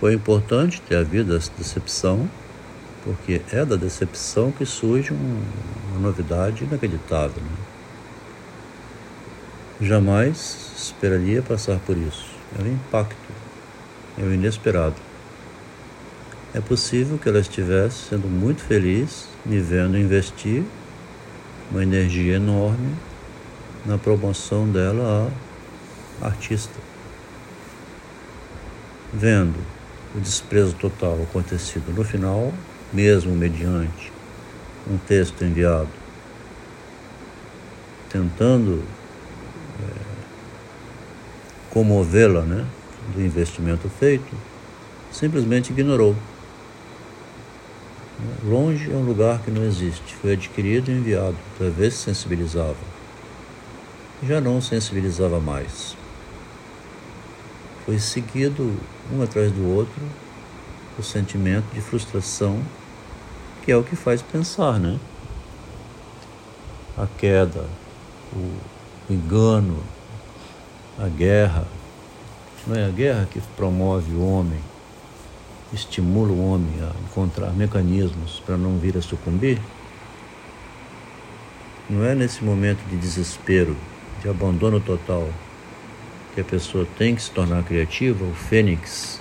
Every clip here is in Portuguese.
Foi importante ter havido essa decepção, porque é da decepção que surge um, uma novidade inacreditável. Né? Jamais esperaria passar por isso. É um impacto, é o inesperado. É possível que ela estivesse sendo muito feliz me vendo investir uma energia enorme na promoção dela a artista. Vendo o desprezo total acontecido no final, mesmo mediante um texto enviado, tentando é, comovê-la né, do investimento feito, simplesmente ignorou. Longe é um lugar que não existe, foi adquirido e enviado se sensibilizava. Já não sensibilizava mais. Foi seguido um atrás do outro o sentimento de frustração, que é o que faz pensar, né? A queda, o engano, a guerra. Não é a guerra que promove o homem estimula o homem a encontrar mecanismos para não vir a sucumbir? Não é nesse momento de desespero, de abandono total, que a pessoa tem que se tornar criativa? O Fênix,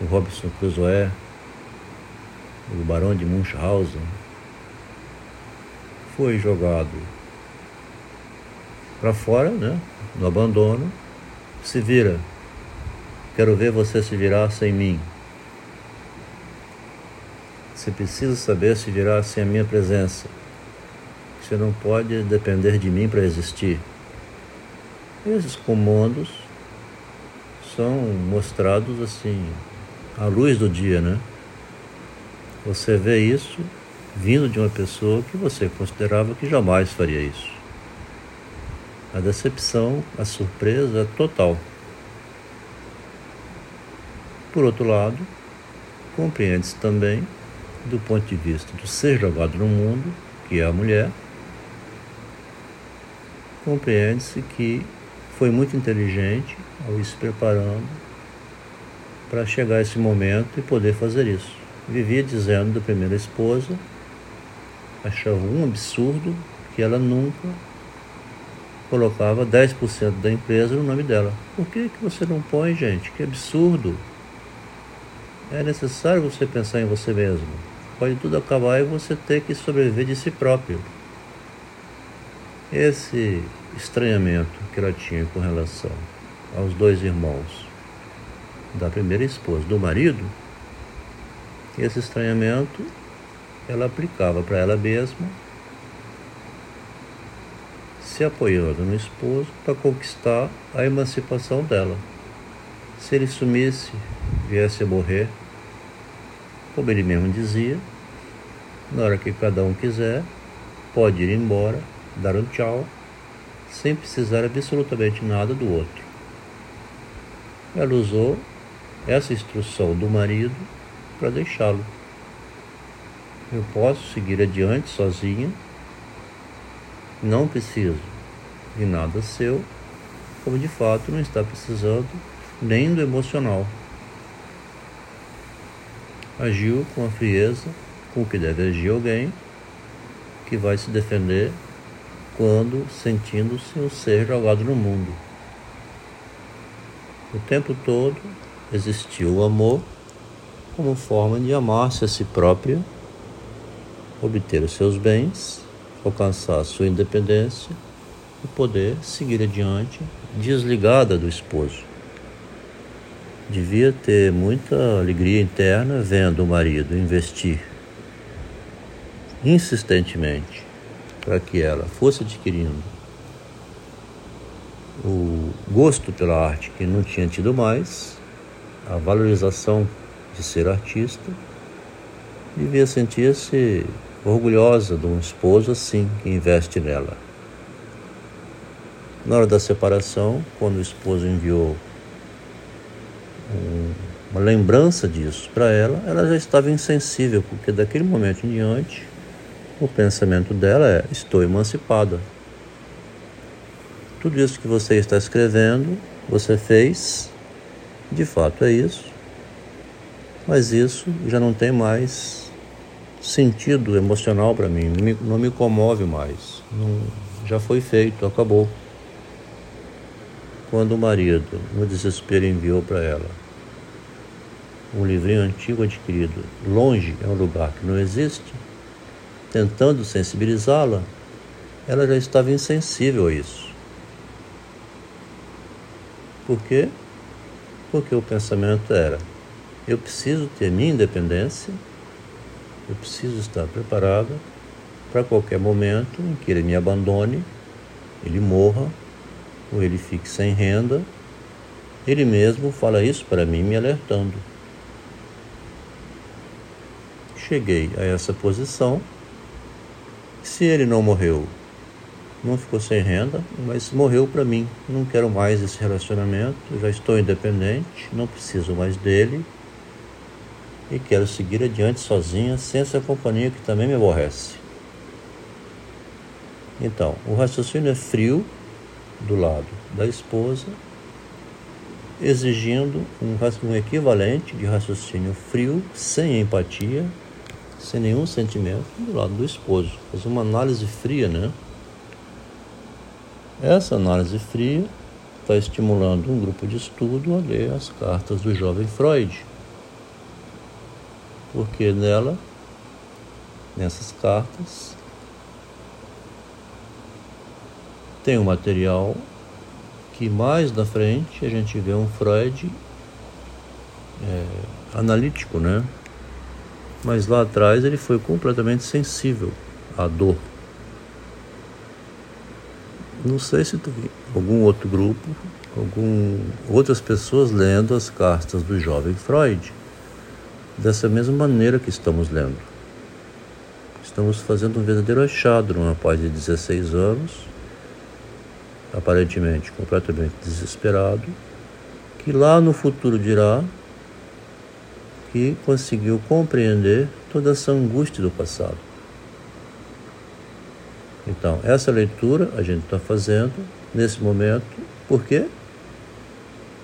o Robinson Crusoe, o Barão de Munchausen, foi jogado para fora, né, no abandono, se vira. Quero ver você se virar sem mim. Você precisa saber se virar sem a minha presença. Você não pode depender de mim para existir. Esses comandos são mostrados assim à luz do dia, né? Você vê isso vindo de uma pessoa que você considerava que jamais faria isso. A decepção, a surpresa é total. Por outro lado, compreende-se também do ponto de vista do ser jogado no mundo, que é a mulher, compreende-se que foi muito inteligente ao ir se preparando para chegar a esse momento e poder fazer isso. Vivia dizendo da primeira esposa, achava um absurdo que ela nunca colocava 10% da empresa no nome dela. Por que, que você não põe, gente? Que absurdo! É necessário você pensar em você mesmo. Pode tudo acabar e você ter que sobreviver de si próprio. Esse estranhamento que ela tinha com relação aos dois irmãos da primeira esposa, do marido, esse estranhamento ela aplicava para ela mesma, se apoiando no esposo para conquistar a emancipação dela. Se ele sumisse, viesse a morrer, como ele mesmo dizia, na hora que cada um quiser, pode ir embora, dar um tchau, sem precisar absolutamente nada do outro. Ela usou essa instrução do marido para deixá-lo. Eu posso seguir adiante sozinha, não preciso de nada seu, como de fato não está precisando nem do emocional. Agiu com a frieza com que deve agir alguém que vai se defender quando sentindo-se um ser jogado no mundo. O tempo todo existiu o amor como forma de amar-se a si própria, obter os seus bens, alcançar a sua independência e poder seguir adiante desligada do esposo. Devia ter muita alegria interna vendo o marido investir insistentemente para que ela fosse adquirindo o gosto pela arte que não tinha tido mais, a valorização de ser artista, devia sentir-se orgulhosa de um esposo assim que investe nela. Na hora da separação, quando o esposo enviou um, uma lembrança disso para ela, ela já estava insensível, porque daquele momento em diante o pensamento dela é: estou emancipada. Tudo isso que você está escrevendo, você fez, de fato é isso. Mas isso já não tem mais sentido emocional para mim, não me, não me, comove mais. Não, já foi feito, acabou. Quando o marido, no desespero, enviou para ela um livrinho antigo adquirido, longe é um lugar que não existe, tentando sensibilizá-la, ela já estava insensível a isso. Por quê? Porque o pensamento era: eu preciso ter minha independência, eu preciso estar preparada para qualquer momento em que ele me abandone, ele morra, ou ele fique sem renda. Ele mesmo fala isso para mim, me alertando. Cheguei a essa posição. Se ele não morreu, não ficou sem renda, mas morreu para mim. Não quero mais esse relacionamento, já estou independente, não preciso mais dele e quero seguir adiante sozinha, sem essa companhia que também me aborrece. Então, o raciocínio é frio do lado da esposa, exigindo um, um equivalente de raciocínio frio, sem empatia, sem nenhum sentimento, do lado do esposo. Fazer uma análise fria, né? Essa análise fria está estimulando um grupo de estudo a ler as cartas do jovem Freud, porque nela, nessas cartas, tem um material que mais na frente a gente vê um Freud é, analítico, né? Mas lá atrás ele foi completamente sensível à dor não sei se viu algum outro grupo, algum, outras pessoas lendo as cartas do jovem Freud dessa mesma maneira que estamos lendo. Estamos fazendo um verdadeiro achado num rapaz de 16 anos, aparentemente completamente desesperado, que lá no futuro dirá que conseguiu compreender toda essa angústia do passado. Então, essa leitura a gente está fazendo nesse momento, por quê?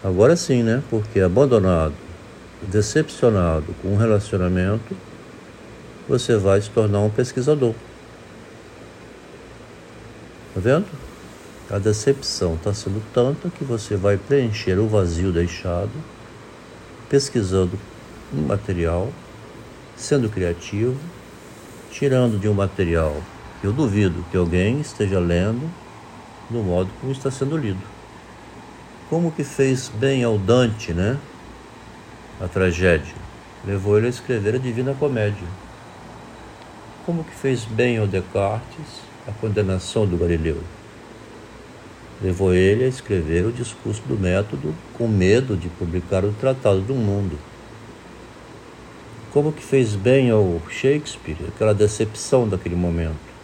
Agora sim, né? Porque abandonado, decepcionado com um relacionamento, você vai se tornar um pesquisador. Tá vendo? A decepção está sendo tanta que você vai preencher o vazio deixado, pesquisando um material, sendo criativo, tirando de um material eu duvido que alguém esteja lendo do modo como está sendo lido. Como que fez bem ao Dante, né? A tragédia levou ele a escrever a Divina Comédia. Como que fez bem ao Descartes a condenação do Galileu? Levou ele a escrever o discurso do método com medo de publicar o Tratado do Mundo. Como que fez bem ao Shakespeare aquela decepção daquele momento?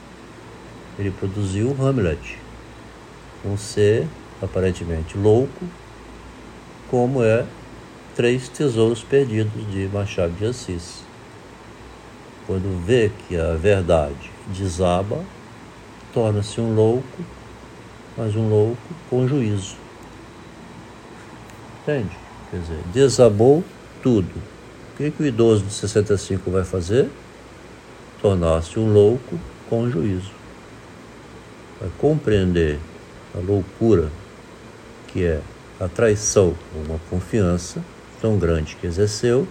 ele produziu Hamlet, um ser aparentemente louco, como é Três Tesouros Perdidos de Machado de Assis. Quando vê que a verdade desaba, torna-se um louco, mas um louco com juízo. Entende? Quer dizer, desabou tudo. Que, que o idoso de 65 vai fazer? Tornar-se um louco com juízo a compreender a loucura que é a traição, uma confiança tão grande que exerceu,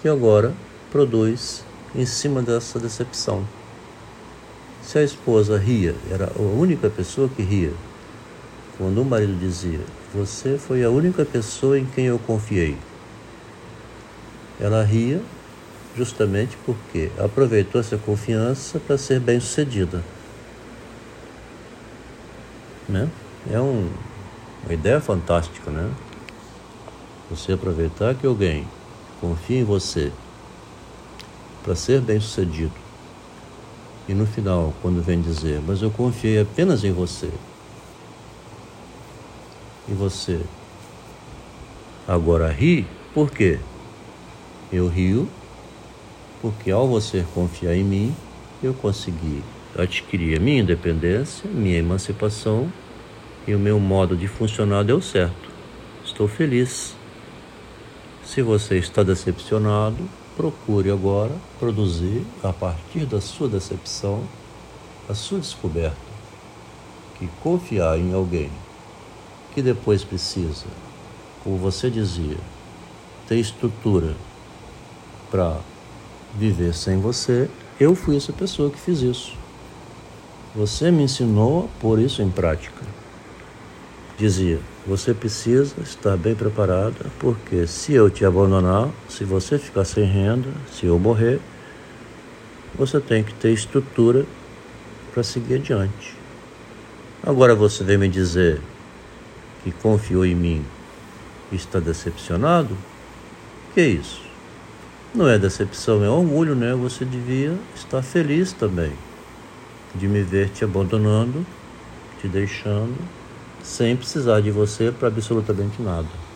que agora produz em cima dessa decepção. Se a esposa ria, era a única pessoa que ria, quando o marido dizia: Você foi a única pessoa em quem eu confiei. Ela ria justamente porque aproveitou essa confiança para ser bem-sucedida. Né? É um, uma ideia fantástica, né? Você aproveitar que alguém confia em você para ser bem sucedido e no final, quando vem dizer, mas eu confiei apenas em você, e você agora ri, por quê? Eu rio porque ao você confiar em mim, eu consegui adquirir a minha independência, minha emancipação e o meu modo de funcionar deu certo. Estou feliz. Se você está decepcionado, procure agora produzir, a partir da sua decepção, a sua descoberta. Que confiar em alguém que depois precisa, como você dizia, ter estrutura para viver sem você, eu fui essa pessoa que fiz isso. Você me ensinou a pôr isso em prática. Dizia, você precisa estar bem preparada, porque se eu te abandonar, se você ficar sem renda, se eu morrer, você tem que ter estrutura para seguir adiante. Agora você vem me dizer que confiou em mim e está decepcionado? Que é isso? Não é decepção, é orgulho, né? Você devia estar feliz também de me ver te abandonando, te deixando sem precisar de você para absolutamente nada.